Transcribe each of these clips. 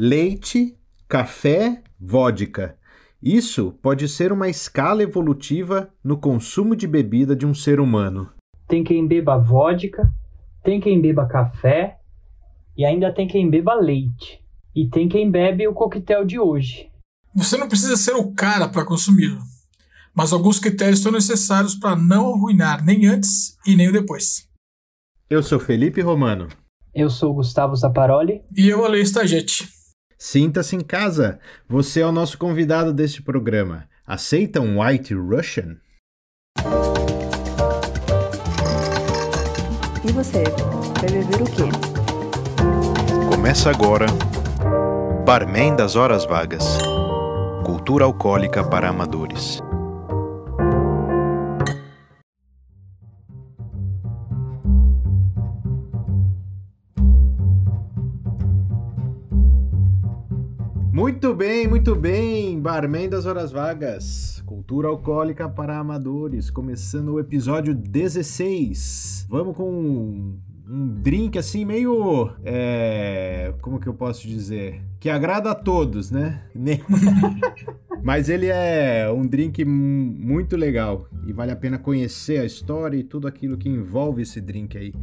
leite, café, vodka. Isso pode ser uma escala evolutiva no consumo de bebida de um ser humano. Tem quem beba vodka, tem quem beba café e ainda tem quem beba leite. E tem quem bebe o coquetel de hoje. Você não precisa ser o cara para consumi-lo, mas alguns critérios são necessários para não arruinar nem antes e nem depois. Eu sou Felipe Romano. Eu sou Gustavo Zaparoli. E eu, Alê Stagete. Sinta-se em casa. Você é o nosso convidado deste programa. Aceita um White Russian? E você, vai beber o quê? Começa agora Barman das Horas Vagas Cultura Alcoólica para Amadores. Bem, muito bem, Barman das Horas Vagas, Cultura Alcoólica para Amadores, começando o episódio 16. Vamos com um, drink assim meio. É, como que eu posso dizer? Que agrada a todos, né? Mas ele é um drink muito legal e vale a pena conhecer a história e tudo aquilo que envolve esse drink aí.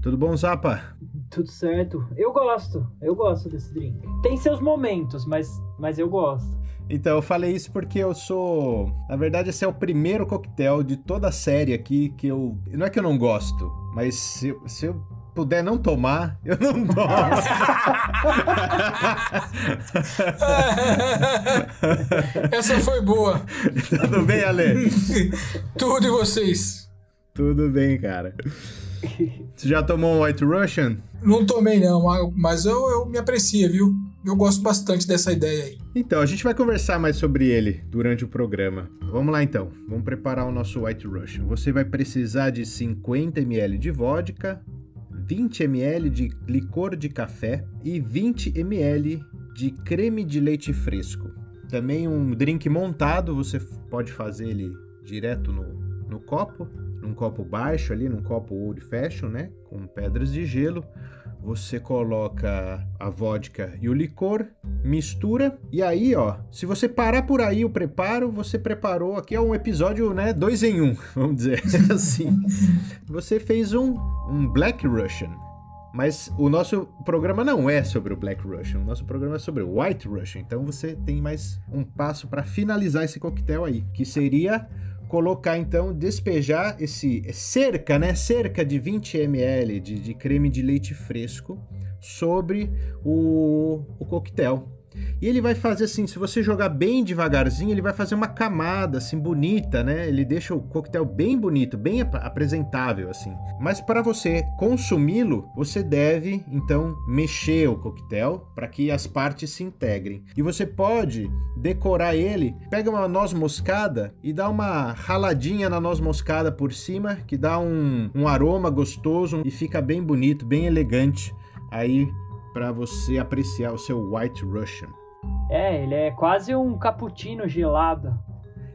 Tudo bom, Zapa? Tudo certo. Eu gosto. Eu gosto desse drink. Tem seus momentos, mas, mas eu gosto. Então, eu falei isso porque eu sou. Na verdade, esse é o primeiro coquetel de toda a série aqui que eu. Não é que eu não gosto, mas se, se eu puder não tomar, eu não tomo. Essa foi boa. Tudo bem, Ale? Tudo e vocês? Tudo bem, cara. Você já tomou um White Russian? Não tomei, não, mas eu, eu me aprecio, viu? Eu gosto bastante dessa ideia aí. Então, a gente vai conversar mais sobre ele durante o programa. Vamos lá então, vamos preparar o nosso White Russian. Você vai precisar de 50 ml de vodka, 20 ml de licor de café e 20 ml de creme de leite fresco. Também um drink montado, você pode fazer ele direto no, no copo num copo baixo ali, num copo old fashion, né, com pedras de gelo. Você coloca a vodka e o licor, mistura e aí, ó, se você parar por aí o preparo, você preparou aqui é um episódio, né, dois em um, vamos dizer assim. Você fez um, um Black Russian, mas o nosso programa não é sobre o Black Russian, o nosso programa é sobre o White Russian. Então você tem mais um passo para finalizar esse coquetel aí, que seria colocar então, despejar esse cerca, né, cerca de 20 ml de, de creme de leite fresco sobre o, o coquetel. E ele vai fazer assim, se você jogar bem devagarzinho, ele vai fazer uma camada assim bonita, né? Ele deixa o coquetel bem bonito, bem ap apresentável assim. Mas para você consumi-lo, você deve então mexer o coquetel para que as partes se integrem. E você pode decorar ele, pega uma noz moscada e dá uma raladinha na noz moscada por cima, que dá um, um aroma gostoso e fica bem bonito, bem elegante. Aí para você apreciar o seu White Russian. É, ele é quase um cappuccino gelado.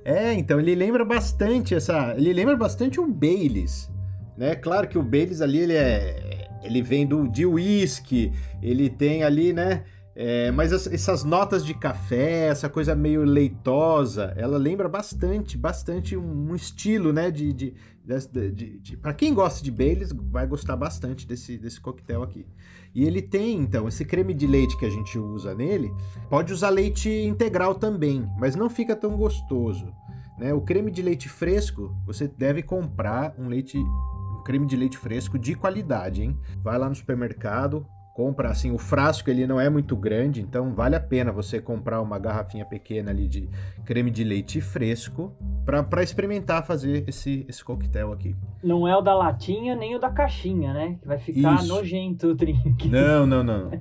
É, então ele lembra bastante essa, ele lembra bastante um Baileys, né? Claro que o Baileys ali ele é, ele vem do de whisky, ele tem ali, né? É, mas as, essas notas de café, essa coisa meio leitosa, ela lembra bastante, bastante um, um estilo, né? De, de, de, de, de para quem gosta de Baileys, vai gostar bastante desse, desse coquetel aqui. E ele tem, então, esse creme de leite que a gente usa nele, pode usar leite integral também, mas não fica tão gostoso. Né? O creme de leite fresco, você deve comprar um leite, um creme de leite fresco de qualidade, hein? Vai lá no supermercado, compra assim, o frasco ele não é muito grande, então vale a pena você comprar uma garrafinha pequena ali de creme de leite fresco para experimentar fazer esse, esse coquetel aqui. Não é o da latinha nem o da caixinha, né? Que vai ficar Isso. nojento o drink. Não, não, não.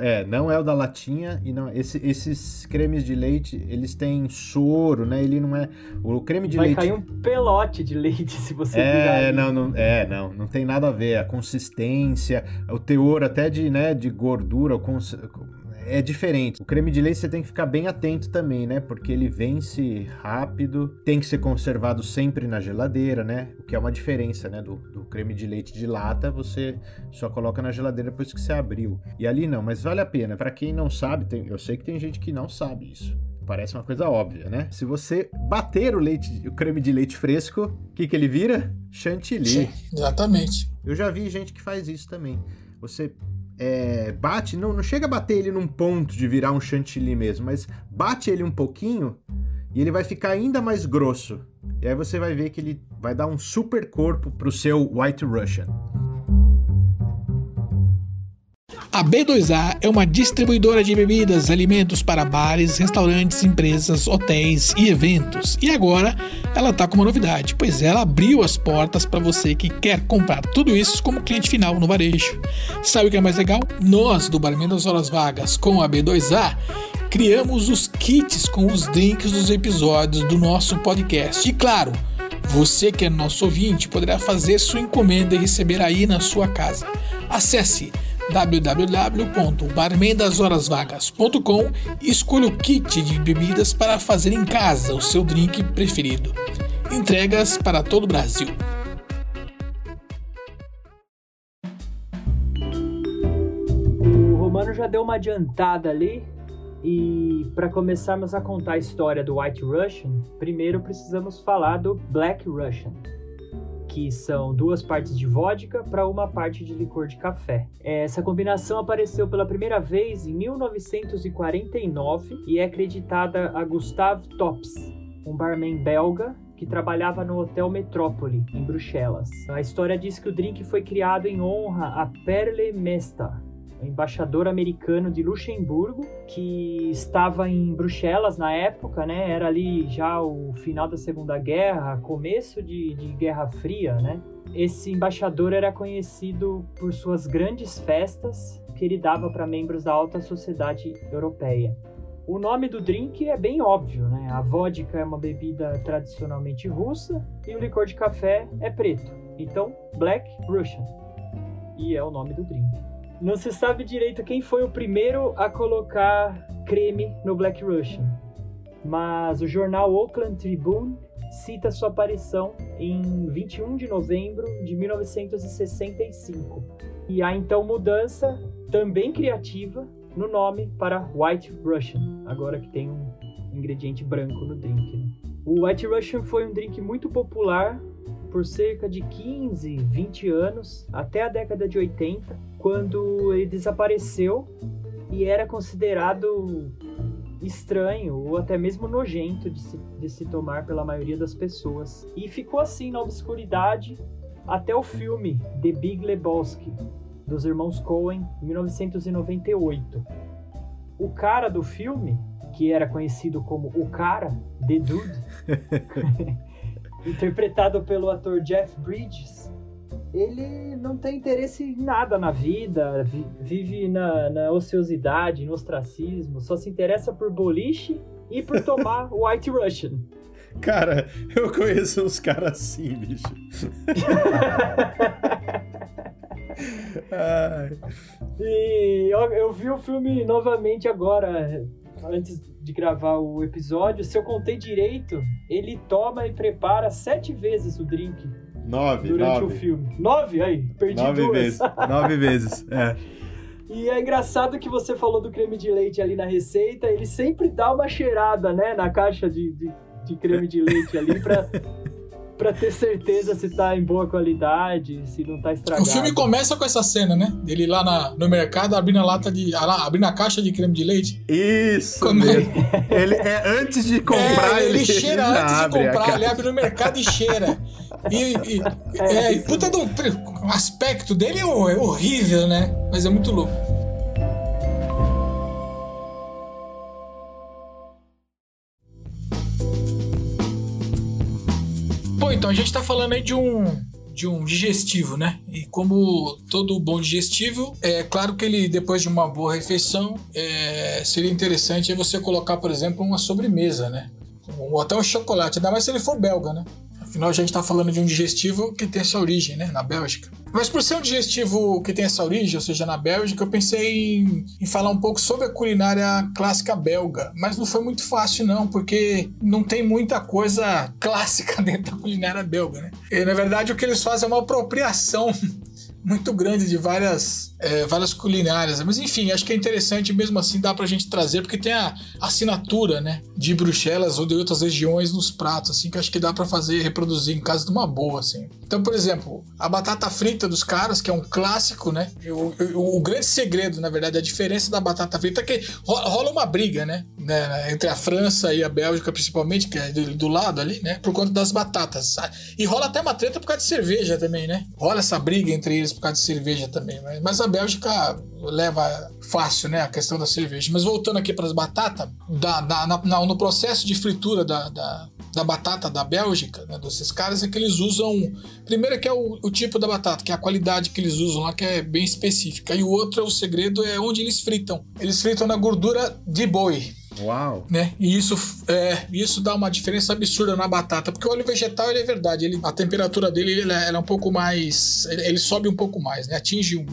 É, não é o da latinha e não. Esse, esses cremes de leite, eles têm soro, né? Ele não é. O creme de Vai leite. Vai cair um pelote de leite se você É, não, não, é, não, não tem nada a ver. A consistência, o teor até de, né, de gordura, é diferente. O creme de leite você tem que ficar bem atento também, né? Porque ele vence rápido, tem que ser conservado sempre na geladeira, né? O que é uma diferença, né? Do, do creme de leite de lata, você só coloca na geladeira depois que você abriu. E ali não, mas vale a pena. Para quem não sabe, tem, eu sei que tem gente que não sabe isso. Parece uma coisa óbvia, né? Se você bater o leite, o creme de leite fresco, o que, que ele vira? Chantilly. Sim, exatamente. Eu já vi gente que faz isso também. Você é, bate, não, não chega a bater ele num ponto de virar um chantilly mesmo, mas bate ele um pouquinho e ele vai ficar ainda mais grosso. E aí você vai ver que ele vai dar um super corpo pro seu White Russian. A B2A é uma distribuidora de bebidas, alimentos para bares, restaurantes, empresas, hotéis e eventos. E agora ela está com uma novidade, pois ela abriu as portas para você que quer comprar tudo isso como cliente final no varejo. Sabe o que é mais legal? Nós, do Barman das Horas Vagas, com a B2A, criamos os kits com os drinks dos episódios do nosso podcast. E claro, você que é nosso ouvinte poderá fazer sua encomenda e receber aí na sua casa. Acesse www.barmendashorasvagas.com e escolha o kit de bebidas para fazer em casa o seu drink preferido. Entregas para todo o Brasil. O Romano já deu uma adiantada ali. E para começarmos a contar a história do White Russian, primeiro precisamos falar do Black Russian que são duas partes de vodka para uma parte de licor de café. Essa combinação apareceu pela primeira vez em 1949 e é acreditada a Gustave Tops, um barman belga que trabalhava no Hotel Metrópole, em Bruxelas. A história diz que o drink foi criado em honra a Perle Mesta, embaixador americano de Luxemburgo, que estava em Bruxelas na época, né? Era ali já o final da Segunda Guerra, começo de, de Guerra Fria, né? Esse embaixador era conhecido por suas grandes festas que ele dava para membros da alta sociedade europeia. O nome do drink é bem óbvio, né? A vodka é uma bebida tradicionalmente russa e o licor de café é preto. Então, Black Russian. E é o nome do drink. Não se sabe direito quem foi o primeiro a colocar creme no Black Russian, mas o jornal Oakland Tribune cita sua aparição em 21 de novembro de 1965. E há então mudança, também criativa, no nome para White Russian, agora que tem um ingrediente branco no drink. Né? O White Russian foi um drink muito popular por cerca de 15, 20 anos, até a década de 80, quando ele desapareceu e era considerado estranho ou até mesmo nojento de se, de se tomar pela maioria das pessoas. E ficou assim na obscuridade até o filme The Big Lebowski, dos irmãos Coen, em 1998. O cara do filme, que era conhecido como o cara, The Dude, interpretado pelo ator Jeff Bridges, ele não tem interesse em nada na vida, vive na, na ociosidade, no ostracismo, só se interessa por boliche e por tomar White Russian. Cara, eu conheço uns caras assim, bicho. e eu, eu vi o filme novamente agora, antes de gravar o episódio, se eu contei direito, ele toma e prepara sete vezes o drink. Nove, durante nove. o filme. Nove? Aí, perdi nove duas. vezes. Nove vezes, é. E é engraçado que você falou do creme de leite ali na receita, ele sempre dá uma cheirada, né, na caixa de, de, de creme de leite ali pra, pra ter certeza se tá em boa qualidade, se não tá estragado. O filme começa com essa cena, né? Dele lá na, no mercado abrindo a lata de. lá, abrindo a caixa de creme de leite. Isso é? mesmo. Ele é antes de comprar, é, ele, ele, cheira já antes de comprar, ele abre no mercado e cheira. E, e- É, é, puta do o aspecto dele é é horrível, né? Mas é muito louco. Então a gente tá falando aí de um de um digestivo, né? E como todo bom digestivo, é claro que ele depois de uma boa refeição, é, seria interessante aí você colocar, por exemplo, uma sobremesa, né? Ou até um chocolate, ainda mais se ele for belga, né? Afinal, a gente está falando de um digestivo que tem essa origem, né, na Bélgica. Mas por ser um digestivo que tem essa origem, ou seja, na Bélgica, eu pensei em, em, falar um pouco sobre a culinária clássica belga. Mas não foi muito fácil, não, porque não tem muita coisa clássica dentro da culinária belga, né? E, na verdade, o que eles fazem é uma apropriação muito grande de várias, é, várias culinárias. Mas enfim, acho que é interessante mesmo assim dá pra gente trazer, porque tem a assinatura, né, de Bruxelas ou de outras regiões nos pratos, assim, que acho que dá para fazer, reproduzir em casa de uma boa, assim. Então, por exemplo, a batata frita dos caras, que é um clássico, né, o, o, o grande segredo, na verdade, a diferença da batata frita é que rola uma briga, né, né, entre a França e a Bélgica, principalmente, que é do, do lado ali, né, por conta das batatas. E rola até uma treta por causa de cerveja também, né? Rola essa briga entre eles por causa de cerveja também. Mas, mas a Bélgica leva fácil, né? A questão da cerveja. Mas voltando aqui para as batatas, da, da, na, no processo de fritura da, da, da batata da Bélgica, né, desses caras, é que eles usam. Primeiro que é o, o, tipo da batata, que é a qualidade que eles usam lá, que é bem específica. E o outro, o segredo, é onde eles fritam. Eles fritam na gordura de boi. Uau! Né? E isso, é, isso dá uma diferença absurda na batata, porque o óleo vegetal ele é verdade, ele, a temperatura dele ele é, é um pouco mais. Ele, ele, sobe um pouco mais, né? atinge um,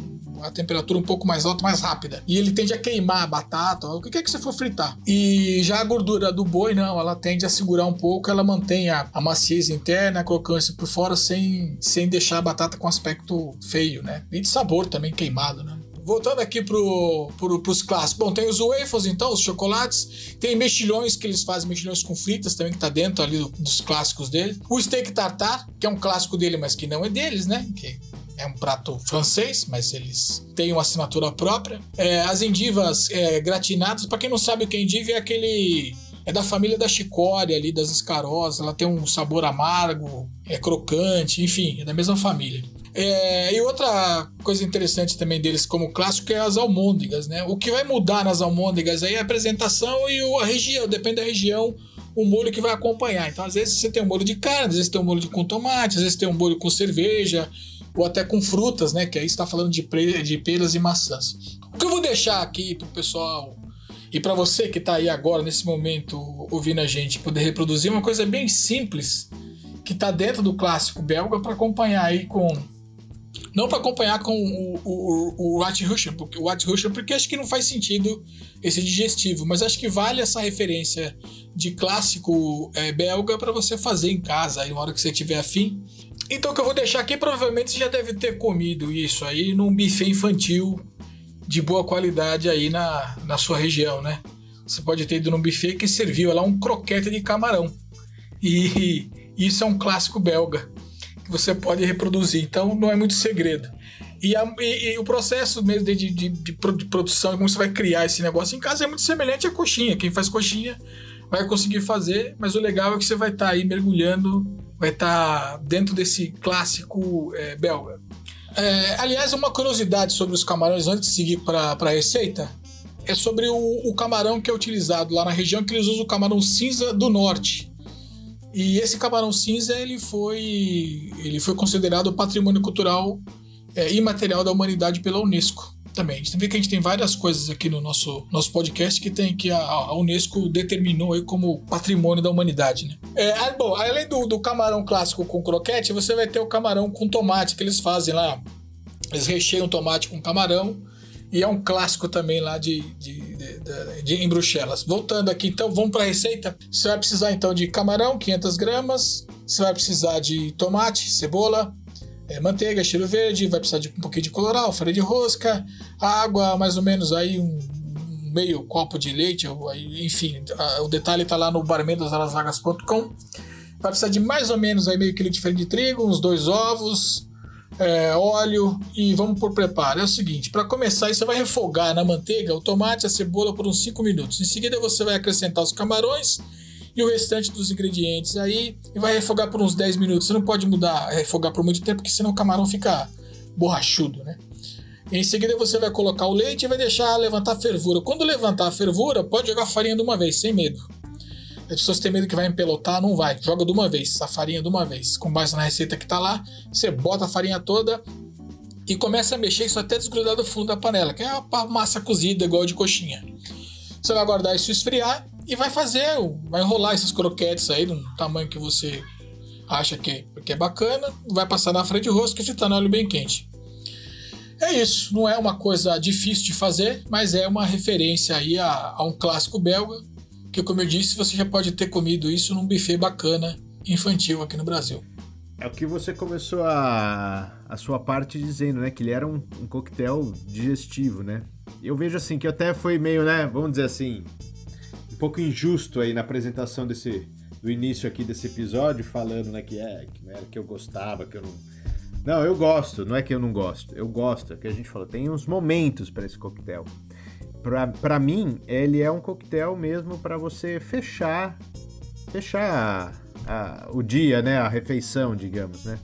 a temperatura um pouco mais alta, mais rápida. E ele tende a queimar a batata, o que é que você for fritar. E já a gordura do boi, não, ela tende a segurar um pouco, ela mantém a, a maciez interna, a crocância por fora, sem, sem deixar a batata com aspecto feio, né? E de sabor também queimado, né? Voltando aqui pro, pro, pros clássicos. Bom, tem os waffles, então, os chocolates. Tem mexilhões, que eles fazem mexilhões com fritas também, que tá dentro ali do, dos clássicos dele. O steak tartar, que é um clássico dele, mas que não é deles, né? Que é um prato francês, mas eles têm uma assinatura própria. É, as endivas é, gratinadas, para quem não sabe o que é endiva, é aquele é da família da chicória ali, das escarosas, ela tem um sabor amargo, é crocante, enfim, é da mesma família. É, e outra coisa interessante também deles como clássico é as almôndegas, né? O que vai mudar nas almôndegas aí é a apresentação e a região, depende da região, o molho que vai acompanhar. Então, às vezes você tem um molho de carne, às vezes tem um molho com tomate, às vezes tem um molho com cerveja, ou até com frutas, né? Que aí está falando de, de peras e maçãs. O que eu vou deixar aqui pro pessoal e para você que está aí agora, nesse momento, ouvindo a gente, poder reproduzir uma coisa bem simples que está dentro do clássico belga para acompanhar aí com não para acompanhar com o, White Russian, porque o White Russian, porque acho que não faz sentido esse digestivo, mas acho que vale essa referência de clássico é, belga para você fazer em casa aí na hora que você tiver afim. Então o que eu vou deixar aqui, provavelmente você já deve ter comido isso aí num buffet infantil de boa qualidade aí na, na sua região, né? Você pode ter ido num buffet que serviu lá um croquete de camarão. E isso é um clássico belga você pode reproduzir. Então não é muito segredo. E, a, e, e o processo mesmo de, de, de, produção, como você vai criar esse negócio em casa, é muito semelhante à coxinha. Quem faz coxinha vai conseguir fazer, mas o legal é que você vai estar tá aí mergulhando, vai estar tá dentro desse clássico é, belga. É, aliás, uma curiosidade sobre os camarões antes de seguir para a receita é sobre o, o, camarão que é utilizado lá na região, que eles usam o camarão cinza do norte. E esse camarão cinza ele foi, ele foi considerado patrimônio cultural é, imaterial da humanidade pela Unesco também. A gente vê que a gente tem várias coisas aqui no nosso, nosso podcast que tem que a, a Unesco determinou aí como patrimônio da humanidade, né? É, bom, além do, do camarão clássico com croquete, você vai ter o camarão com tomate que eles fazem lá. Eles recheiam tomate com camarão e é um clássico também lá de, de, de, de, de em Bruxelas. Voltando aqui, então, vamos para a receita. Você vai precisar então de camarão, 500 gramas. Você vai precisar de tomate, cebola, é, manteiga, cheiro verde. Vai precisar de um pouquinho de coloral, farinha de rosca, água, mais ou menos aí um meio copo de leite, enfim, o detalhe está lá no barmendosalasagas.com. Vai precisar de mais ou menos aí meio quilo de farinha de trigo, uns dois ovos, é, óleo e vamos por preparo. É o seguinte: para começar, você vai refogar na manteiga o tomate e a cebola por uns 5 minutos. Em seguida, você vai acrescentar os camarões e o restante dos ingredientes aí e vai refogar por uns 10 minutos. Você não pode mudar, refogar por muito tempo, porque senão o camarão fica borrachudo, né? Em seguida, você vai colocar o leite e vai deixar levantar a fervura. Quando levantar a fervura, pode jogar farinha de uma vez, sem medo. As pessoas têm medo que vai empelotar, não vai. Joga de uma vez, a farinha de uma vez. Com base na receita que tá lá, você bota a farinha toda e começa a mexer isso até desgrudar do fundo da panela, que é uma massa cozida igual de coxinha. Você vai guardar isso esfriar e vai fazer, vai enrolar esses croquetes aí no tamanho que você acha que, que é bacana, vai passar na frente do rosto que está no óleo bem quente. É isso, não é uma coisa difícil de fazer, mas é uma referência aí a, a um clássico belga, que como eu disse, você já pode ter comido isso num buffet bacana infantil aqui no Brasil. É o que você começou a, a sua parte dizendo, né? Que ele era um, um coquetel digestivo, né? Eu vejo assim que até foi meio, né? Vamos dizer assim, um pouco injusto aí na apresentação desse do início aqui desse episódio, falando, né, que é que, era que eu gostava, que eu não. Não, eu gosto, não é que eu não gosto. Eu gosto, é que a gente falou, tem uns momentos para esse coquetel. Para mim, ele é um coquetel mesmo para você fechar fechar a, o dia, né, a refeição, digamos, né?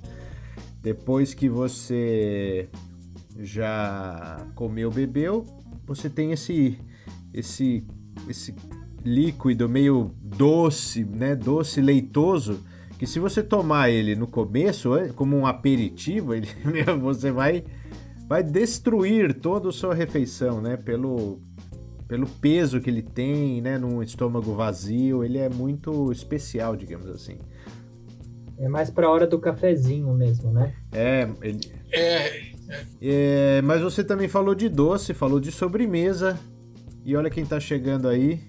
Depois que você já comeu, bebeu, você tem esse esse esse líquido meio doce, né, doce leitoso, que se você tomar ele no começo como um aperitivo, ele, você vai vai destruir toda a sua refeição, né, pelo pelo peso que ele tem, né, num estômago vazio, ele é muito especial, digamos assim. É mais para a hora do cafezinho mesmo, né? É, ele... é, é, mas você também falou de doce, falou de sobremesa. E olha quem está chegando aí.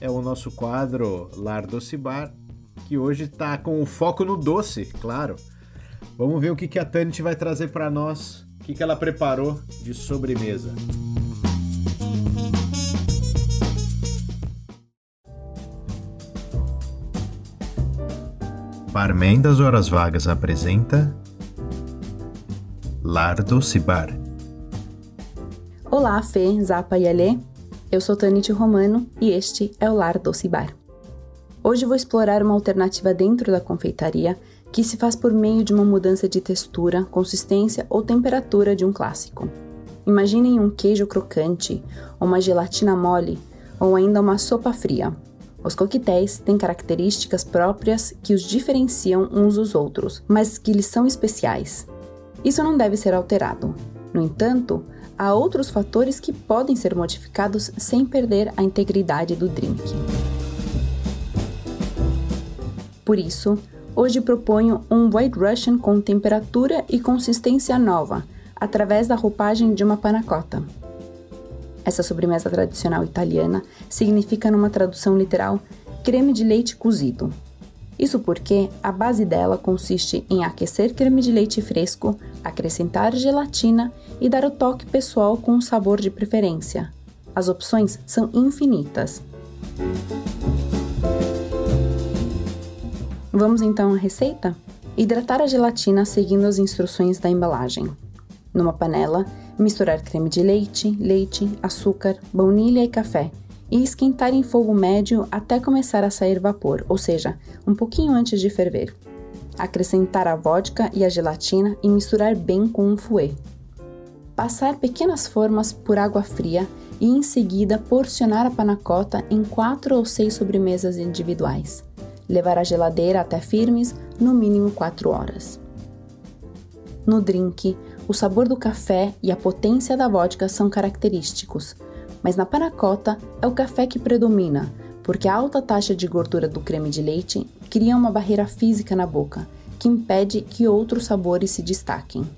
É o nosso quadro Lar Doce Bar, que hoje está com o foco no doce, claro. Vamos ver o que, que a Tanit vai trazer para nós, o que, que ela preparou de sobremesa. Barman das Horas Vagas apresenta Lar Doce Bar. Olá, Fê, Zapa e Alê. Eu sou Tanite Romano e este é o Lar Doce Bar. Hoje vou explorar uma alternativa dentro da confeitaria que se faz por meio de uma mudança de textura, consistência ou temperatura de um clássico. Imaginem um queijo crocante, uma gelatina mole, ou ainda uma sopa fria, os coquetéis têm características próprias que os diferenciam uns dos outros, mas que lhes são especiais. Isso não deve ser alterado. No entanto, há outros fatores que podem ser modificados sem perder a integridade do drink. Por isso, hoje proponho um White Russian com temperatura e consistência nova, através da roupagem de uma panacota. Essa sobremesa tradicional italiana significa, numa tradução literal, creme de leite cozido. Isso porque a base dela consiste em aquecer creme de leite fresco, acrescentar gelatina e dar o toque pessoal com um sabor de preferência. As opções são infinitas. Vamos então à receita? Hidratar a gelatina seguindo as instruções da embalagem. Numa panela, misturar creme de leite, leite, açúcar, baunilha e café e esquentar em fogo médio até começar a sair vapor, ou seja, um pouquinho antes de ferver. Acrescentar a vodka e a gelatina e misturar bem com um fouet. Passar pequenas formas por água fria e em seguida porcionar a panacota em quatro ou seis sobremesas individuais. Levar à geladeira até firmes, no mínimo 4 horas. No drink, o sabor do café e a potência da vodka são característicos, mas na panacota é o café que predomina, porque a alta taxa de gordura do creme de leite cria uma barreira física na boca, que impede que outros sabores se destaquem.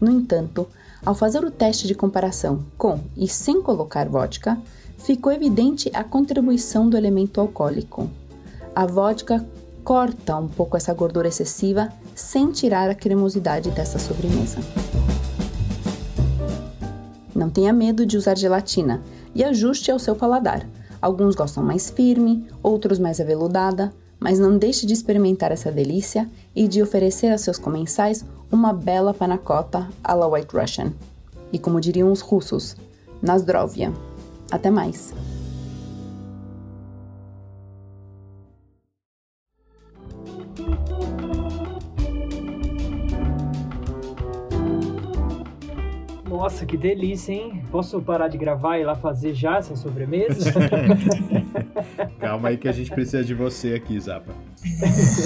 No entanto, ao fazer o teste de comparação com e sem colocar vodka, ficou evidente a contribuição do elemento alcoólico. A vodka corta um pouco essa gordura excessiva sem tirar a cremosidade dessa sobremesa. Não tenha medo de usar gelatina e ajuste ao seu paladar. Alguns gostam mais firme, outros mais aveludada, mas não deixe de experimentar essa delícia e de oferecer a seus comensais uma bela panacota à la White Russian. E como diriam os russos, Nazdrovia. Até mais! Nossa, que delícia, hein? Posso parar de gravar e ir lá fazer já essa sobremesa? Calma aí que a gente precisa de você aqui, Zapa.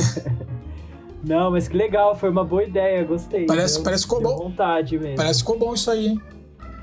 Não, mas que legal, foi uma boa ideia, gostei. Parece, parece ficou bom. vontade mesmo. Parece ficou bom isso aí, hein?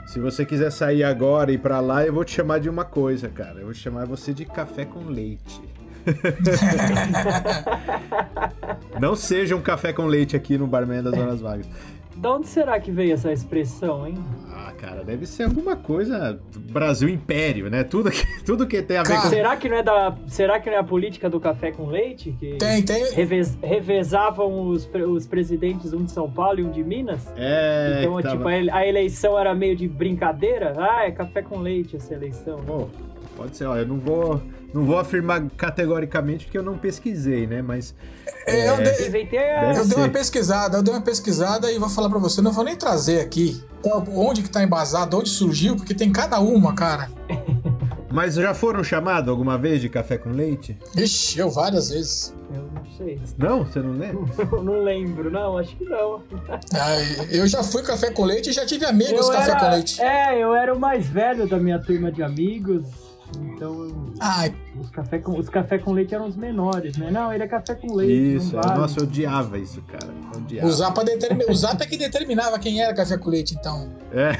Se você quiser sair agora e ir pra lá, eu vou te chamar de uma coisa, cara. Eu vou chamar você de café com leite. Não seja um café com leite aqui no Barman das Horas Vagas. De onde será que veio essa expressão, hein? Ah, cara, deve ser alguma coisa Brasil Império, né? Tudo que, tudo que tem a ver Cara, com... Será que não é da, será que não é a política do café com leite que Tem, tem. revez- revezavam os, os presidentes um de São Paulo e um de Minas? É, então, tava- tipo, a eleição era meio de brincadeira. Ah, é café com leite essa eleição. Pô, pode ser, ó, eu não vou, não vou afirmar categoricamente porque eu não pesquisei, né? Mas É, eu, dei, eu dei uma pesquisada, eu dei uma pesquisada e vou falar pra você, não vou nem trazer aqui onde que tá embasado, onde surgiu, porque tem cada uma, cara. Mas já foram chamados alguma vez de café com leite? Ixi, eu várias vezes. Eu não sei. Não? Você não lembra? Eu não lembro, não, acho que não. Ah, eu já fui café com leite e já tive amigos Eu café era- com leite. É, eu era o mais velho da minha turma de amigos. Então, Ai, os café com, os café com leite eram os menores, né? Não, ele é café com leite. Isso, vale. nossa, eu odiava isso, cara. Eu odiava. o Zap, determi... o Zap é que determinava quem era café com leite, então. É.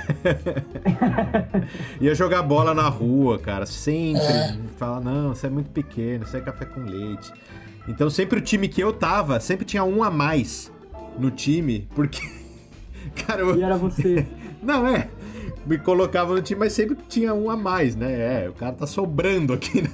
Ia jogar bola na rua, cara, sempre. É. Fala, não, você é muito pequeno, isso é café com leite. Então sempre o time que eu tava, sempre tinha um a mais no time, porque. Cara, eu, E era você. Não, é. Me colocava no time, mas sempre tinha um a mais, né? É, o cara tá sobrando aqui, né?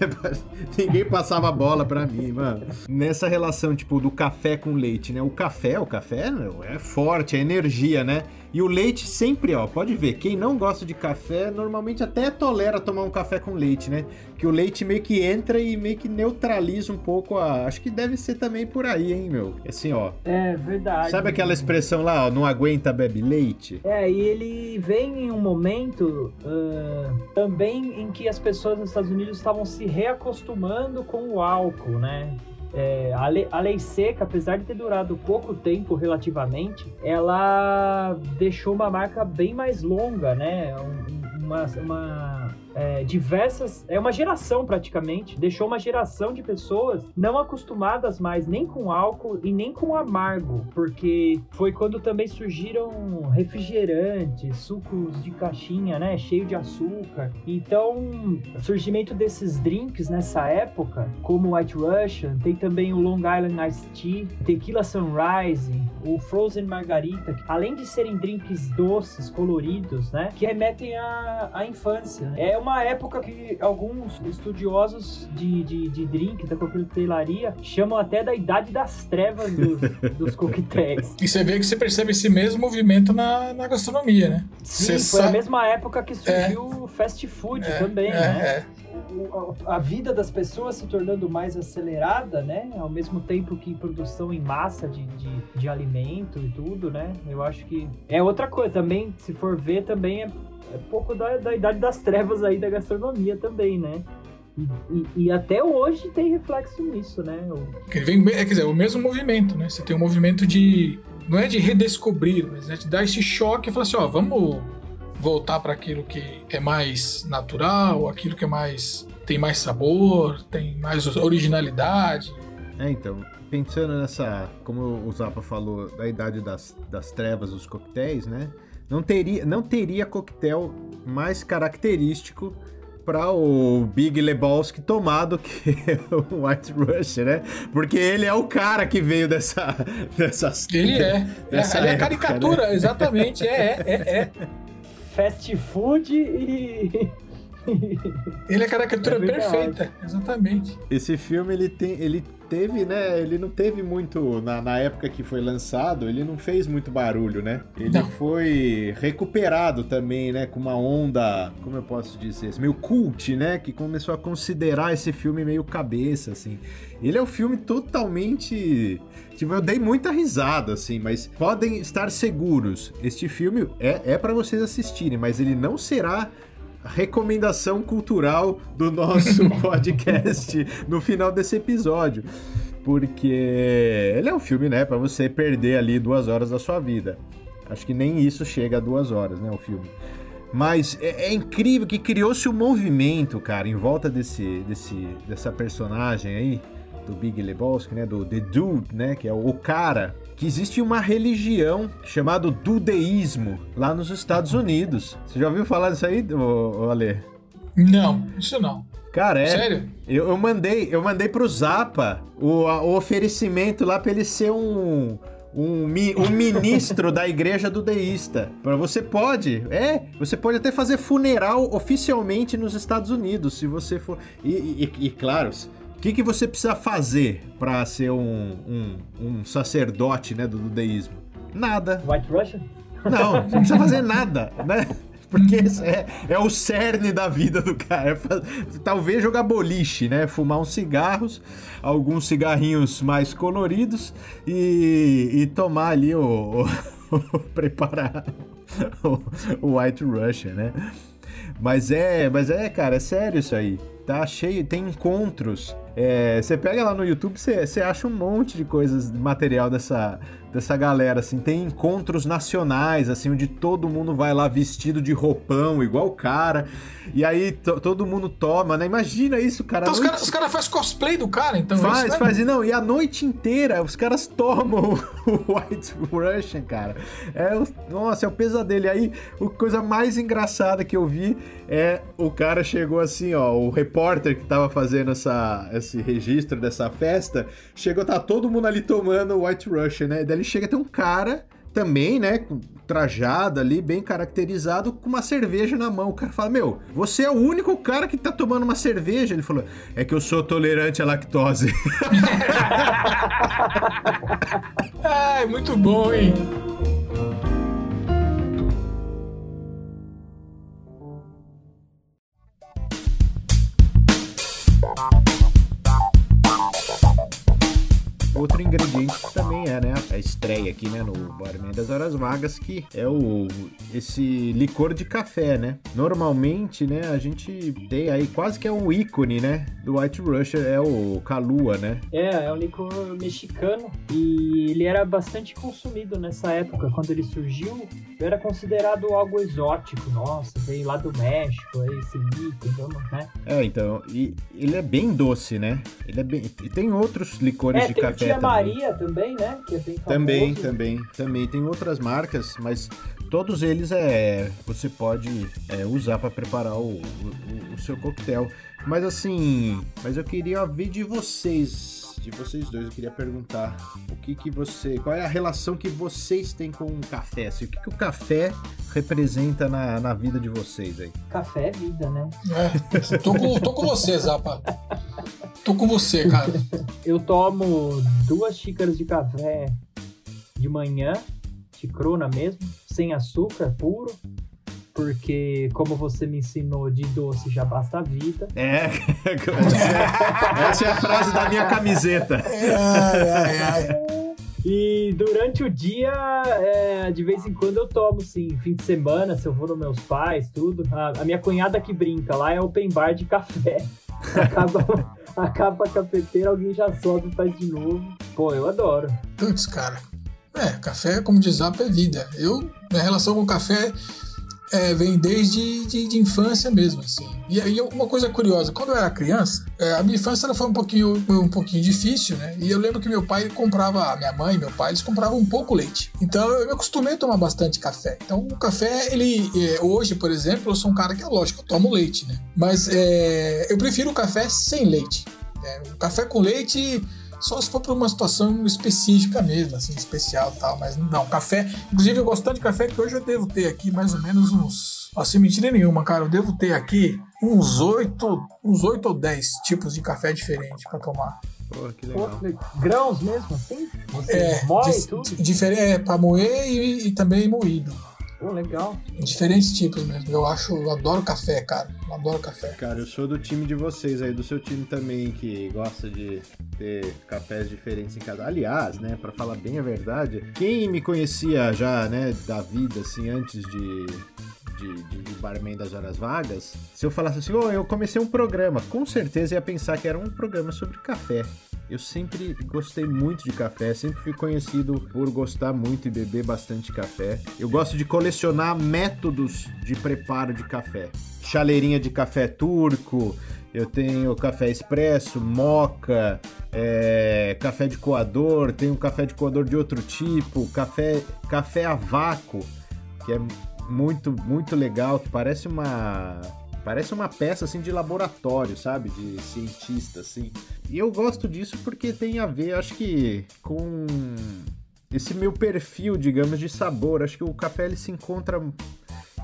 Ninguém passava a bola pra mim, mano. Nessa relação, tipo, do café com leite, né? O café, o café é forte, é energia, né? E o leite sempre, ó, pode ver, quem não gosta de café, normalmente até tolera tomar um café com leite, né? Que o leite meio que entra e meio que neutraliza um pouco a... Acho que deve ser também por aí, hein, meu? Assim, ó. É verdade. Sabe aquela expressão lá, ó, não aguenta, bebe leite? É, e ele vem em um momento ah, também em que as pessoas nos Estados Unidos estavam se reacostumando com o álcool, né? É, a, lei, a lei seca, apesar de ter durado pouco tempo relativamente, ela deixou uma marca bem mais longa, né? Um- uma, uma, é, diversas. É uma geração praticamente. Deixou uma geração de pessoas não acostumadas mais nem com álcool e nem com amargo. Porque foi quando também surgiram refrigerantes, sucos de caixinha, né? Cheio de açúcar. Então, o surgimento desses drinks nessa época, como o White Russian, tem também o Long Island Iced Tea, Tequila Sunrise, o Frozen Margarita, além de serem drinks doces, coloridos, né? Que remetem à, à infância. né? É uma época que alguns estudiosos de, de, de drink, da coquetelaria, chamam até da idade das trevas dos, dos coquetéis. E você vê que você percebe esse mesmo movimento na, na gastronomia, né? Sim, Você foi a sabe- mesma época que surgiu o fast food É, também, é, né? é. A, a vida das pessoas se tornando mais acelerada, né? Ao mesmo tempo que produção em massa de, de, de alimento e tudo, né? Eu acho que é outra coisa. Também, se for ver, também é, é pouco da, da idade das trevas aí da gastronomia também, né? E, e- e até hoje tem reflexo nisso, né? O- Que vem, é, quer dizer, o mesmo movimento, né? Você tem um movimento de. Não é de redescobrir, mas é de dar esse choque e falar assim: ó, vamos voltar para aquilo que é mais natural, aquilo que é mais. tem mais sabor, tem mais originalidade. É, então, pensando nessa, como o Zapa falou, da idade das, das trevas, dos coquetéis, né? Não teria, não teria coquetel mais característico para o Big Lebowski tomar do que o White Rush, né? Porque ele é o cara que veio dessa... dessas, Ele é. é Dessa ele é a caricatura, exatamente. É, é, é, é. Fast food e. Ele é a caricatura É perfeita, exatamente. Esse filme, ele, tem, ele teve, né? Ele não teve muito. Na, na época que foi lançado, ele não fez muito barulho, né? Ele Não. foi recuperado também, né? Com uma onda, como eu posso dizer, meio cult, né? Que começou a considerar esse filme meio cabeça, assim. Ele é um filme totalmente. Tipo, eu dei muita risada, assim, mas podem estar seguros. Este filme é, é para vocês assistirem, mas ele não será recomendação cultural do nosso podcast no final desse episódio. Porque ele é um filme, né, pra você perder ali duas horas da sua vida. Acho que nem isso chega a duas horas, né, o filme. Mas é, é incrível que criou-se um movimento, cara, em volta desse, desse, dessa personagem aí, do Big Lebowski, né, do The Dude, né, que é o cara, que existe uma religião chamada dudeísmo lá nos Estados Unidos. Você já ouviu falar disso aí, ô, ô Ale? Não, isso não. Cara, é. Sério? Eu, eu mandei, eu mandei pro Zapa o, a- o oferecimento lá pra ele ser um. Um, um ministro da igreja do deísta. Você pode, é, você pode até fazer funeral oficialmente nos Estados Unidos, se você for. E, e- e, claro, o que, que você precisa fazer pra ser um, um, um sacerdote né, do, deísmo? Nada. White Russian? Não, não precisa fazer nada, né? Porque é, é o cerne da vida do cara. É Talvez jogar boliche, né? Fumar uns cigarros, alguns cigarrinhos mais coloridos e, e tomar ali o. o- preparar o, o White Russian, né? Mas é, mas é, cara, é sério isso aí. Tá cheio, tem encontros. É, Você pega lá no YouTube, você você acha um monte de coisas, material dessa, dessa galera, assim. Tem encontros nacionais, assim, onde todo mundo vai lá vestido de roupão, igual o cara. E aí to- todo mundo toma, né? Imagina isso, cara. Então a os noite- caras cara fazem cosplay do cara, então. é Faz, isso, né? faz, e não, e a noite inteira os caras tomam o White Russian, cara. É o, nossa, é o pesadelo. E aí, a coisa mais engraçada que eu vi é o cara chegou assim, ó, o repórter que tava fazendo essa, esse registro dessa festa, chegou, tá todo mundo ali tomando White Russian, né? Daí chega, tem um cara também, né, trajado ali, bem caracterizado, com uma cerveja na mão. O cara fala, meu, você é o único cara que tá tomando uma cerveja. Ele falou, é que eu sou tolerante à lactose. Ai, muito bom, hein? Outro ingrediente que também é, né, a estreia aqui, né, no Barman das Horas Vagas, que é o esse licor de café, né? Normalmente, né, a gente tem aí quase que é um ícone, né, do White Russian, é o Kalua, né? É, é um licor mexicano e ele era bastante consumido nessa época. Quando ele surgiu, era considerado algo exótico. Nossa, veio lá do México, é esse vamos, né? É, então, e ele é bem doce, né? Ele é bem... E tem outros licores É, de tem café Tia também. Maria também, né? Que é bem famoso. Também, também, também tem outras marcas, mas todos eles é você pode é, usar para preparar o, o, o seu coquetel. Mas assim, mas eu queria ver de vocês, de vocês dois, eu queria perguntar o que que você, qual é a relação que vocês têm com o café? Assim, o que que o café representa na, na vida de vocês aí? Café é vida, né? É, tô, com, tô com você, Zapa. Tô com você, cara. Eu tomo duas xícaras de café de manhã, chicrona mesmo, sem açúcar, puro. Porque, como você me ensinou, de doce já basta a vida. É, essa é, essa é a frase da minha camiseta. Ai, ai, ai. E durante o dia, é, de vez em quando eu tomo, sim. Fim de semana, se eu vou nos meus pais, tudo. A, a minha cunhada que brinca lá é open bar de café. Acaba, acaba a cafeteira, alguém já sobe e faz de novo. Pô, eu adoro. Putz, cara. É, café, como diz é vida. Eu, minha relação com o café é, vem desde de, de infância mesmo, assim. E aí, uma coisa curiosa, quando eu era criança, é, a minha infância ela foi um pouquinho, um pouquinho difícil, né? E eu lembro que meu pai comprava, minha mãe meu pai, eles compravam um pouco leite. Então, eu me acostumei a tomar bastante café. Então, o café, ele, é, hoje, por exemplo, eu sou um cara que é lógico, eu tomo leite, né? Mas é, eu prefiro o café sem leite. né? o café com leite só se for para uma situação específica mesmo, assim, especial e tal. Mas não, café. Inclusive, eu gosto tanto de café que hoje eu devo ter aqui mais ou menos uns. Ó, sem mentira nenhuma, cara, eu devo ter aqui uns oito, uns oito ou dez tipos de café diferentes para tomar. Pô, que Pô, legal. grãos mesmo, assim? Você É, moe tudo? diferente, é para moer e, e também moído. Pô, legal. Diferentes tipos mesmo. Eu acho, eu adoro café, cara. Eu adoro café. Cara, eu sou do time de vocês aí, do seu time também, que gosta de ter cafés diferentes em casa. Aliás, né, pra falar bem a verdade, quem me conhecia já, né, da vida, assim, antes de, de, de, de barman das horas vagas, se eu falasse assim, ô, eu comecei um programa, com certeza ia pensar que era um programa sobre café. Eu sempre gostei muito de café, sempre fui conhecido por gostar muito e beber bastante café. Eu gosto de colecionar métodos de preparo de café. Chaleirinha de café turco, eu tenho café expresso, moca, é, café de coador, tenho café de coador de outro tipo, café, café a vácuo, que é muito, muito legal, que parece uma Parece uma peça assim de laboratório, sabe? De cientista, assim. E eu gosto disso porque tem a ver, acho que, com esse meu perfil, digamos, de sabor. Acho que o café ele se encontra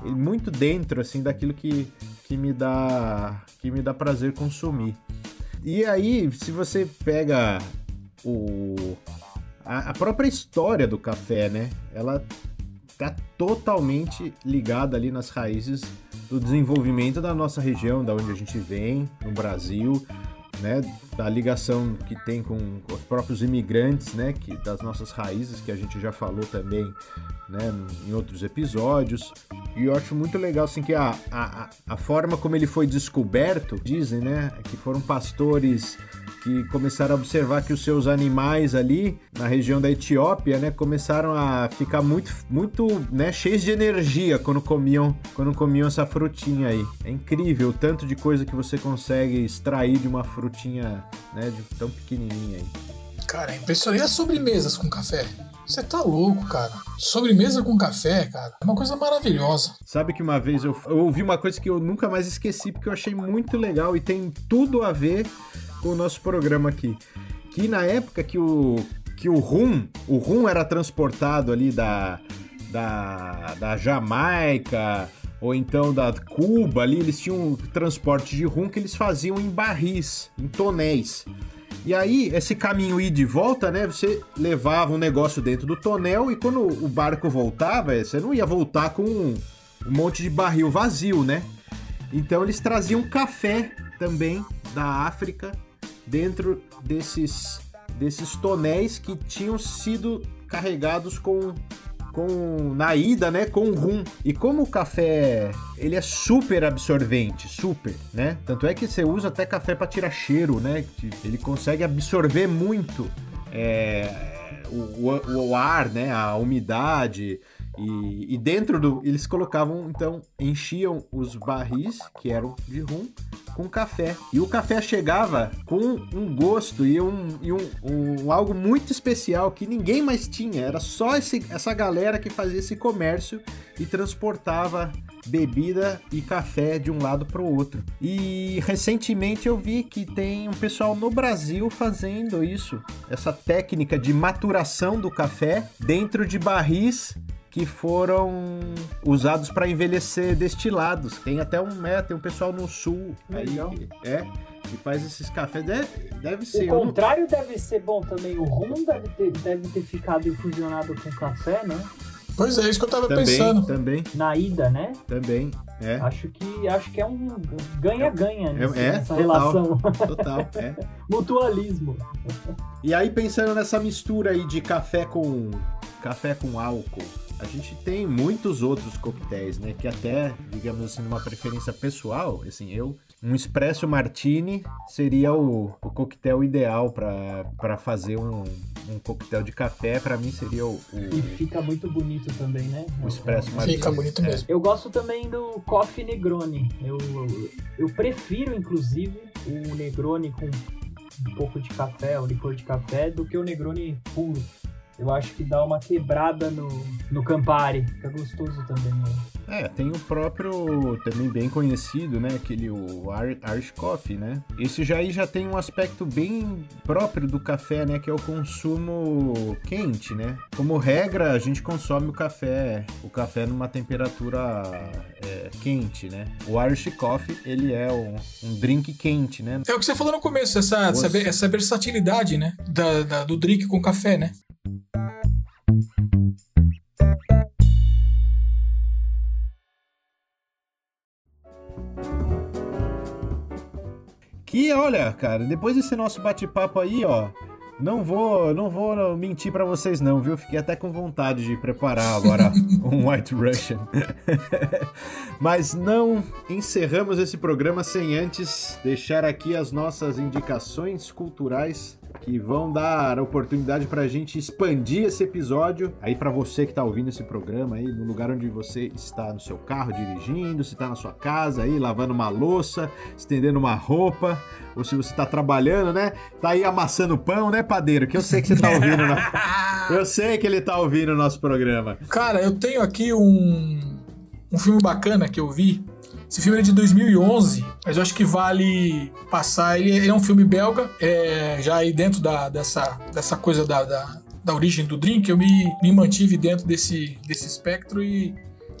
muito dentro, assim, daquilo que, que me dá que me dá prazer consumir. E aí, se você pega o a, a própria história do café, né? Ela tá totalmente ligada ali nas raízes do desenvolvimento da nossa região, da onde a gente vem, no Brasil, né, da ligação que tem com os próprios imigrantes, né, que das nossas raízes que a gente já falou também, né, em outros episódios. E eu acho muito legal assim que a, a, a forma como ele foi descoberto, dizem, né, que foram pastores que começaram a observar que os seus animais ali na região da Etiópia, né, começaram a ficar muito, muito, né, cheios de energia quando comiam, quando comiam essa frutinha aí. É incrível o tanto de coisa que você consegue extrair de uma frutinha, né, tão pequenininha aí. Cara, é impressionante. E as sobremesas com café? Você tá louco, cara. Sobremesa com café, cara. É uma coisa maravilhosa. Sabe que uma vez eu, eu ouvi uma coisa que eu nunca mais esqueci, porque eu achei muito legal e tem tudo a ver o nosso programa aqui. Que na época que o, que o rum, o rum era transportado ali da, da, da Jamaica ou então da Cuba ali, eles tinham um transporte de rum que eles faziam em barris, em tonéis. E aí, esse caminho ir de volta, né? Você levava um negócio dentro do tonel e quando o barco voltava, você não ia voltar com um monte de barril vazio, né? Então eles traziam café também da África dentro desses, desses tonéis que tinham sido carregados com com na ida, né, com rum. E como o café, ele é super absorvente, super, né? Tanto é que você usa até café para tirar cheiro, né? Ele consegue absorver muito é, o, o, o, ar, né, a umidade, e, e, dentro do. Eles colocavam, então, enchiam os barris, que eram de rum, com café. E o café chegava com um gosto e um, e um, um algo muito especial que ninguém mais tinha. Era só esse, essa galera que fazia esse comércio e transportava bebida e café de um lado para o outro. E recentemente eu vi que tem um pessoal no Brasil fazendo isso, essa técnica de maturação do café dentro de barris que foram usados para envelhecer destilados. Tem até um, é, tem um pessoal no sul aí que, é que faz esses cafés. Deve, deve ser. O contrário não... deve ser bom também. O rum deve ter, deve ter ficado infusionado com café, né? Pois é, isso que eu tava também, pensando. Também. Na ida, né? Também. É. Acho que acho que é um ganha-ganha é, é, nessa total, relação. Total, é. Mutualismo. E aí pensando nessa mistura aí de café com café com álcool, a gente tem muitos outros coquetéis, né? Que até, digamos assim, numa preferência pessoal, assim, eu um espresso martini seria o, o coquetel ideal para fazer um, um coquetel de café. Para mim seria o, o, E fica muito bonito também, né? O espresso martini. Fica bonito mesmo. Eu gosto também do coffee Negroni. Eu, eu prefiro, inclusive, o Negroni com um pouco de café, o licor de café, do que o Negroni puro. Eu acho que dá uma quebrada no, no Campari. Fica gostoso também, né? É, tem o próprio, também bem conhecido, né? Aquele, o Irish Coffee, né? Esse já aí já tem um aspecto bem próprio do café, né? Que é o consumo quente, né? Como regra, a gente consome o café, o café numa temperatura é, quente, né? O Irish Coffee, ele é um, um, drink quente, né? É o que você falou no começo, essa, essa, essa versatilidade, né? Da, da, do drink com café, né? Que olha, cara, depois desse nosso bate-papo aí, ó, não vou, não vou mentir para vocês não, viu? Fiquei até com vontade de preparar agora um White Russian. Mas não encerramos esse programa sem antes deixar aqui as nossas indicações culturais que vão dar oportunidade para a gente expandir esse episódio aí para você que está ouvindo esse programa aí no lugar onde você está no seu carro dirigindo, se está na sua casa aí lavando uma louça, estendendo uma roupa, ou se você está trabalhando, né? Tá aí amassando pão, né, padeiro? Que eu sei que você está ouvindo. no... Eu sei que ele está ouvindo o nosso programa. Cara, eu tenho aqui um um filme bacana que eu vi Esse filme é de 2011, mas eu acho que vale passar. Ele, é um filme belga, é, já aí dentro da, dessa, dessa coisa da, da, da origem do drink, eu me, me mantive dentro desse, desse espectro e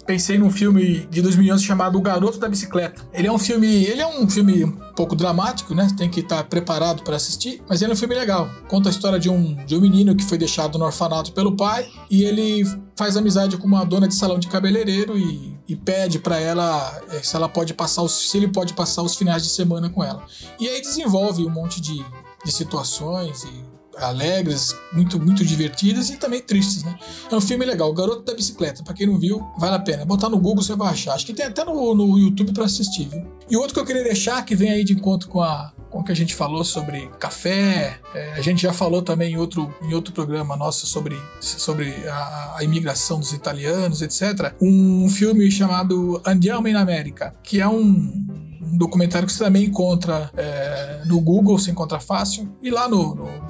pensei num filme de 2011 chamado O Garoto da Bicicleta. Ele é um filme, ele é um filme um pouco dramático, né? Tem que estar preparado para assistir, mas ele é um filme legal. Conta a história de um, de um menino que foi deixado no orfanato pelo pai e ele faz amizade com uma dona de salão de cabeleireiro e, e pede para ela eh, se ela pode passar os, se ele pode passar os finais de semana com ela. E aí desenvolve um monte de, de situações e alegres, muito, muito divertidas e também tristes, né? É um filme legal, O Garoto da Bicicleta. Pra quem não viu, vale a pena. Botar no Google você vai achar. Acho que tem até no, no YouTube para assistir, viu? E outro que eu queria deixar, que vem aí de encontro com a com o que a gente falou sobre café, é, a gente já falou também em outro, em outro programa nosso sobre, sobre a, a imigração dos italianos, etc. Um filme chamado Andiamo in América, que é um, um documentário que você também encontra é, no Google, você encontra fácil, e lá no, no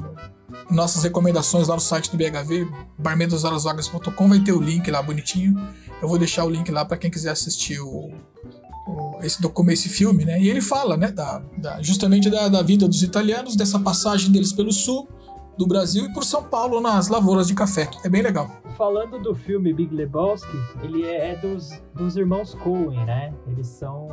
nossas recomendações lá no site do BHV, barmendosarasvagas.com, vai ter o link lá bonitinho. Eu vou deixar o link lá para quem quiser assistir o, esse esse filme, né? E ele fala, né, da, da justamente da, da, vida dos italianos, dessa passagem deles pelo sul do Brasil e por São Paulo nas lavouras de café. É bem legal. Falando do filme Big Lebowski, ele é, é dos, dos irmãos Coen, né? Eles são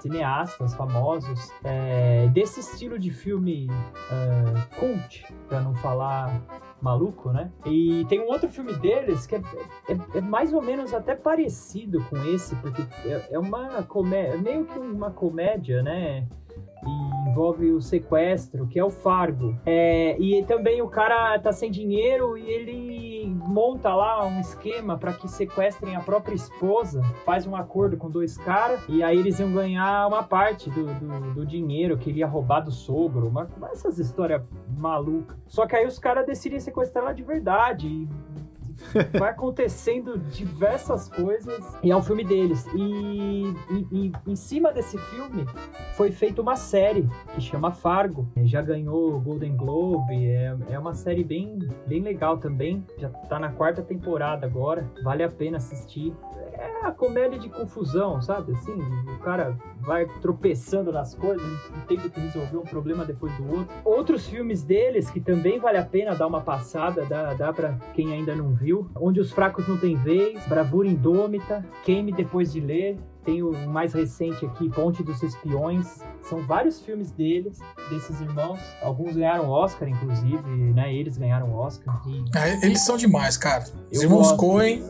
cineastas famosos é, desse estilo de filme uh, cult, para não falar maluco, né? E tem um outro filme deles que é, é, é, mais ou menos até parecido com esse, porque é, é uma comédia, meio que uma comédia, né? Envolve o sequestro, que é o Fargo. É, e também o cara tá sem dinheiro e ele monta lá um esquema para que sequestrem a própria esposa, faz um acordo com dois caras e aí eles iam ganhar uma parte do, do, do dinheiro que ele ia roubar do sogro, uma, essas histórias malucas. Só que aí os caras decidem sequestrar ela de verdade e vai acontecendo diversas coisas e é um filme deles. E, e, e, em cima desse filme foi feita uma série que chama Fargo. Já ganhou o Golden Globe. É, é uma série bem, bem legal também. Já tá na quarta temporada agora. Vale a pena assistir é a comédia de confusão, sabe? Assim, o cara vai tropeçando nas coisas e tem que resolver um problema depois do outro. Outros filmes deles que também vale a pena dar uma passada, dá, dá pra quem ainda não viu. Onde os fracos não têm vez, Bravura Indômita, Queime Depois de Ler, tem o mais recente aqui, Ponte dos Espiões. São vários filmes deles, desses irmãos. Alguns ganharam Oscar, inclusive, né? Eles ganharam Oscar. E... É, eles são demais, cara. Os irmãos Coen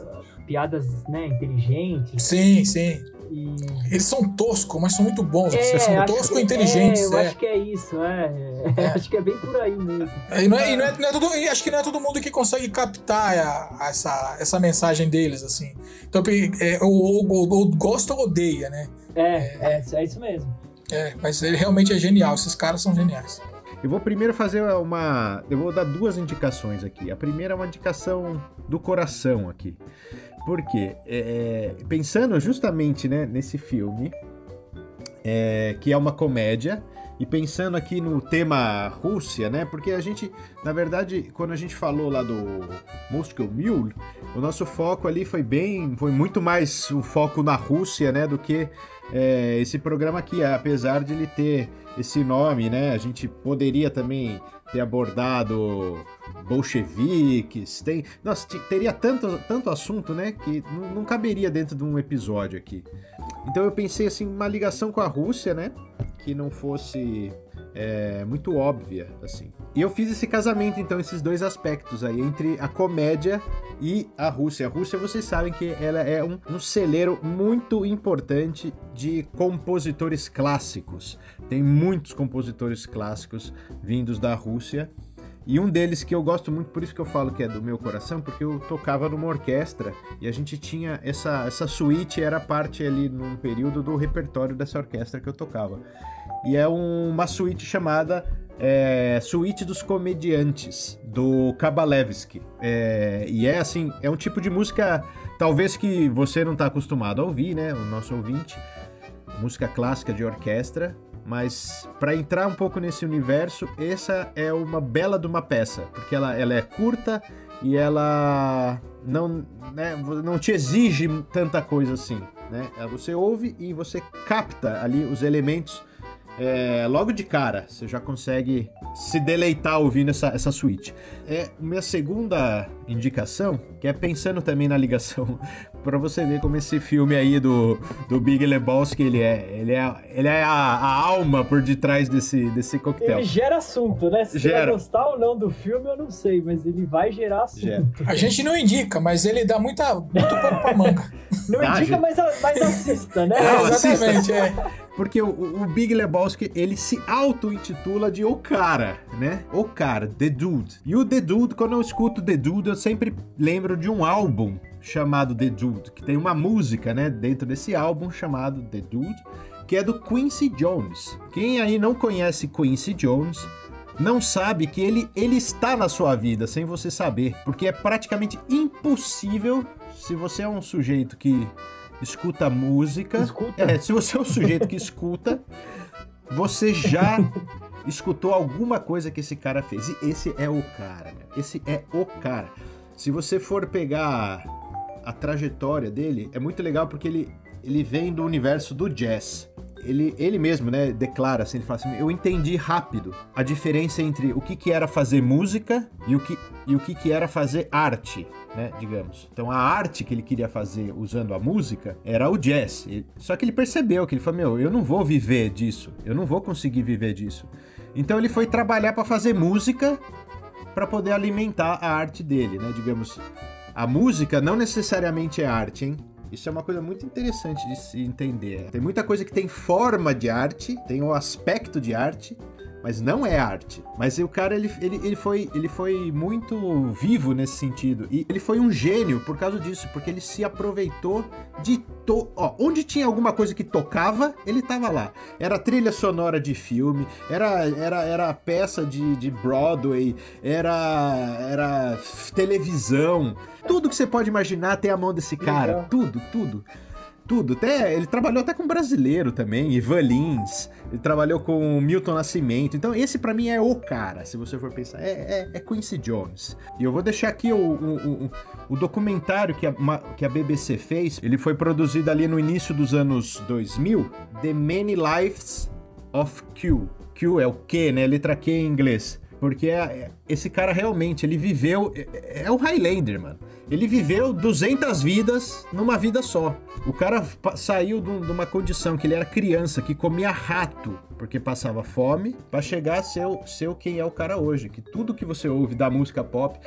piadas, né, inteligentes. Sim, sim. E... Eles são toscos, mas são muito bons. É, Eles são toscos e inteligentes. É, eu é. acho que é isso, é. é. Acho que é bem por aí mesmo. É, e não é, e não é, não é todo, acho que não é todo mundo que consegue captar a, a essa, essa mensagem deles, assim. Então, é, ou, ou, ou, gosta ou odeia, né? É, é, é isso mesmo. É, mas ele realmente é genial. Esses caras são geniais. Eu vou primeiro fazer uma. Eu vou dar duas indicações aqui. A primeira é uma indicação do coração aqui. Porque, é, é, pensando justamente né, nesse filme, é, que é uma comédia, e pensando aqui no tema Rússia, né? Porque a gente, na verdade, quando a gente falou lá do Moscow Mule, o nosso foco ali foi bem, foi muito mais o foco na Rússia, né? Do que é, esse programa aqui, apesar de ele ter esse nome, né? A gente poderia também ter abordado bolcheviques, tem, nossa, teria tanto, tanto assunto, né, que não, caberia dentro de um episódio aqui. Então eu pensei assim, uma ligação com a Rússia, né, que não fosse é, muito óbvia, assim. E eu fiz esse casamento, então, esses dois aspectos aí, entre a comédia e a Rússia. A Rússia, vocês sabem que ela é um, um celeiro muito importante de compositores clássicos. Tem muitos compositores clássicos vindos da Rússia. E um deles que eu gosto muito, por isso que eu falo que é do meu coração, porque eu tocava numa orquestra e a gente tinha essa, essa suíte, era parte ali num período do repertório dessa orquestra que eu tocava. E é um, uma suíte chamada é, Suíte dos Comediantes, do Kabalevski. É, e é assim, é um tipo de música, talvez que você não está acostumado a ouvir, né? O nosso ouvinte. Música clássica de orquestra, mas para entrar um pouco nesse universo, essa é uma bela de uma peça, porque ela, ela é curta e ela não, né, não te exige tanta coisa assim. né? Você ouve e você capta ali os elementos é, logo de cara. Você já consegue se deleitar ouvindo essa, essa suíte. É minha segunda indicação, que é pensando também na ligação, para você ver como esse filme aí do, do Big Lebowski, ele é, ele é, ele é a, a alma por detrás desse, desse coquetel. Ele gera assunto, né? Se Gera. você vai gostar ou não do filme, eu não sei, mas ele vai gerar assunto. Gera. A gente não indica, mas ele dá muita, muito pano pra manga. Não Ah, indica, gente. mas, mas assista, né? Não, assista. Exatamente, é. Porque o, o Big Lebowski, ele se auto-intitula de O Cara, né? O Cara, The Dude. E o The Dude, quando eu escuto The Dude, eu sempre lembro de um álbum chamado The Dude, que tem uma música, né, dentro desse álbum chamado The Dude, que é do Quincy Jones. Quem aí não conhece Quincy Jones, não sabe que ele, ele está na sua vida sem você saber, porque é praticamente impossível se você é um sujeito que escuta música, Escuta? é, se você é um sujeito que escuta, você já escutou alguma coisa que esse cara fez. E esse é o cara, né? Esse é o cara. Se você for pegar a trajetória dele, é muito legal porque ele, ele vem do universo do jazz. Ele, ele mesmo, né, declara assim, ele fala assim, eu entendi rápido a diferença entre o que, que era fazer música e o que, e o que, que era fazer arte, né, digamos. Então a arte que ele queria fazer usando a música era o jazz. Só que ele percebeu que ele falou, meu, eu não vou viver disso, eu não vou conseguir viver disso. Então ele foi trabalhar para fazer música para poder alimentar a arte dele, né, digamos. A música não necessariamente é arte, hein? Isso é uma coisa muito interessante de se entender. Tem muita coisa que tem forma de arte, tem o aspecto de arte, mas não é arte. Mas o cara, ele, ele, ele, foi, ele foi muito vivo nesse sentido. E ele foi um gênio por causa disso, porque ele se aproveitou de... To... Ó, onde tinha alguma coisa que tocava, ele tava lá. Era trilha sonora de filme, era, era, era peça de, de Broadway, era, era televisão. Tudo que você pode imaginar tem a mão desse cara. Tudo, tudo. Tudo. Até, ele trabalhou até com brasileiro também, Ivan Lins. Ele trabalhou com Milton Nascimento. Então, esse pra mim é o cara, se você for pensar. É, é, é Quincy Jones. E eu vou deixar aqui o, o, o, o documentário que a, ma- que a BBC fez. Ele foi produzido ali no início dos anos 2000. The Many Lives of Q. Q é o Q, né? Letra Q em inglês. Porque é- é- esse cara realmente, ele viveu... É, é o Highlander, mano. Ele viveu 200 vidas numa vida só. O cara saiu um- de uma condição que ele era criança, que comia rato, porque passava fome, pra chegar a ser, ser quem é o cara hoje. Que tudo que você ouve da música pop,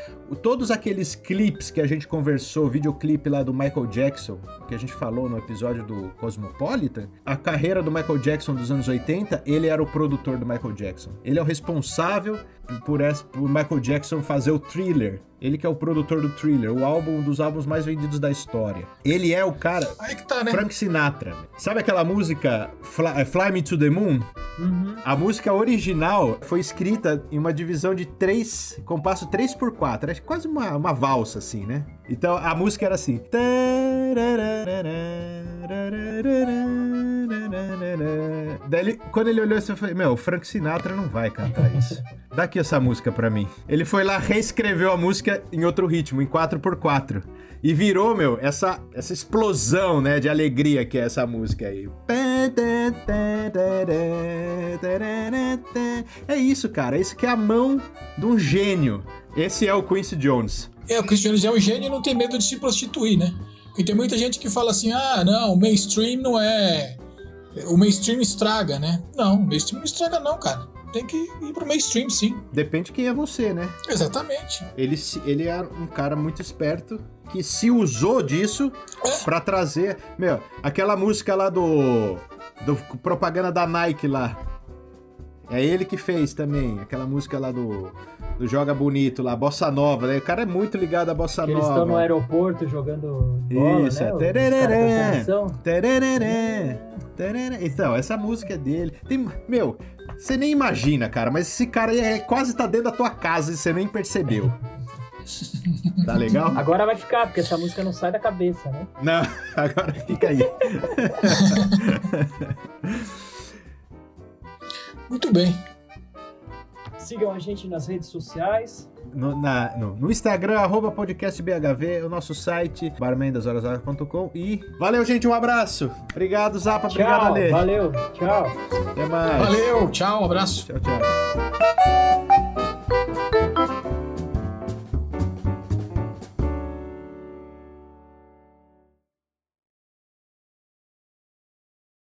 todos aqueles clipes que a gente conversou, videoclipe lá do Michael Jackson, que a gente falou no episódio do Cosmopolitan, a carreira do Michael Jackson dos anos 80, ele era o produtor do Michael Jackson. Ele é o responsável por, essa, por Michael Jackson fazer o Thriller. Ele que é o produtor do Thriller, o álbum um dos álbuns mais vendidos da história. Ele é o cara. Aí que tá, né? Frank Sinatra. Sabe aquela música Fly, eh, Fly Me to the Moon? Uhum. A música original foi escrita em uma divisão de 3, compasso 3 por 4 é quase uma, uma valsa, assim, né? Então a música era assim. Daí ele, quando ele olhou isso, eu falei: Meu, o Frank Sinatra não vai cantar isso. Dá aqui essa música pra mim. Ele foi lá, reescreveu a música em outro ritmo, em 4x4. E virou, meu, essa, essa explosão, né, de alegria que é essa música aí. É isso, cara. Isso que é a mão de um gênio. Esse é o Quincy Jones. É, o Cristiano é um gênio e não tem medo de se prostituir, né? Porque tem muita gente que fala assim: ah, não, o mainstream não é. O mainstream estraga, né? Não, o mainstream não estraga, não, cara. Tem que ir pro mainstream, sim. Depende de quem é você, né? Exatamente. Ele, ele é um cara muito esperto que se usou disso pra trazer. Meu, aquela música lá do. do propaganda da Nike lá. É ele que fez também. Aquela música lá do. do Joga Bonito lá, Bossa Nova, né? O cara é muito ligado à Bossa Que eles Nova. estão no aeroporto jogando bola, Isso, né? é. Tereré. Tereré, tereré. Então, essa música é dele. Tem, meu, você nem imagina, cara, mas esse cara é, quase tá dentro da tua casa e você nem percebeu. Tá legal? Agora vai ficar, porque essa música não sai da cabeça, né? Não, agora fica aí. Muito bem. Sigam a gente nas redes sociais, no, na- no- no Instagram, arroba podcastbhv, o nosso site, barmendashorasvagas.com e valeu, gente, um abraço. Obrigado, Zapa, obrigado, Tchau, Ale. valeu, tchau. Até mais. Valeu, tchau, um abraço. Tchau, tchau.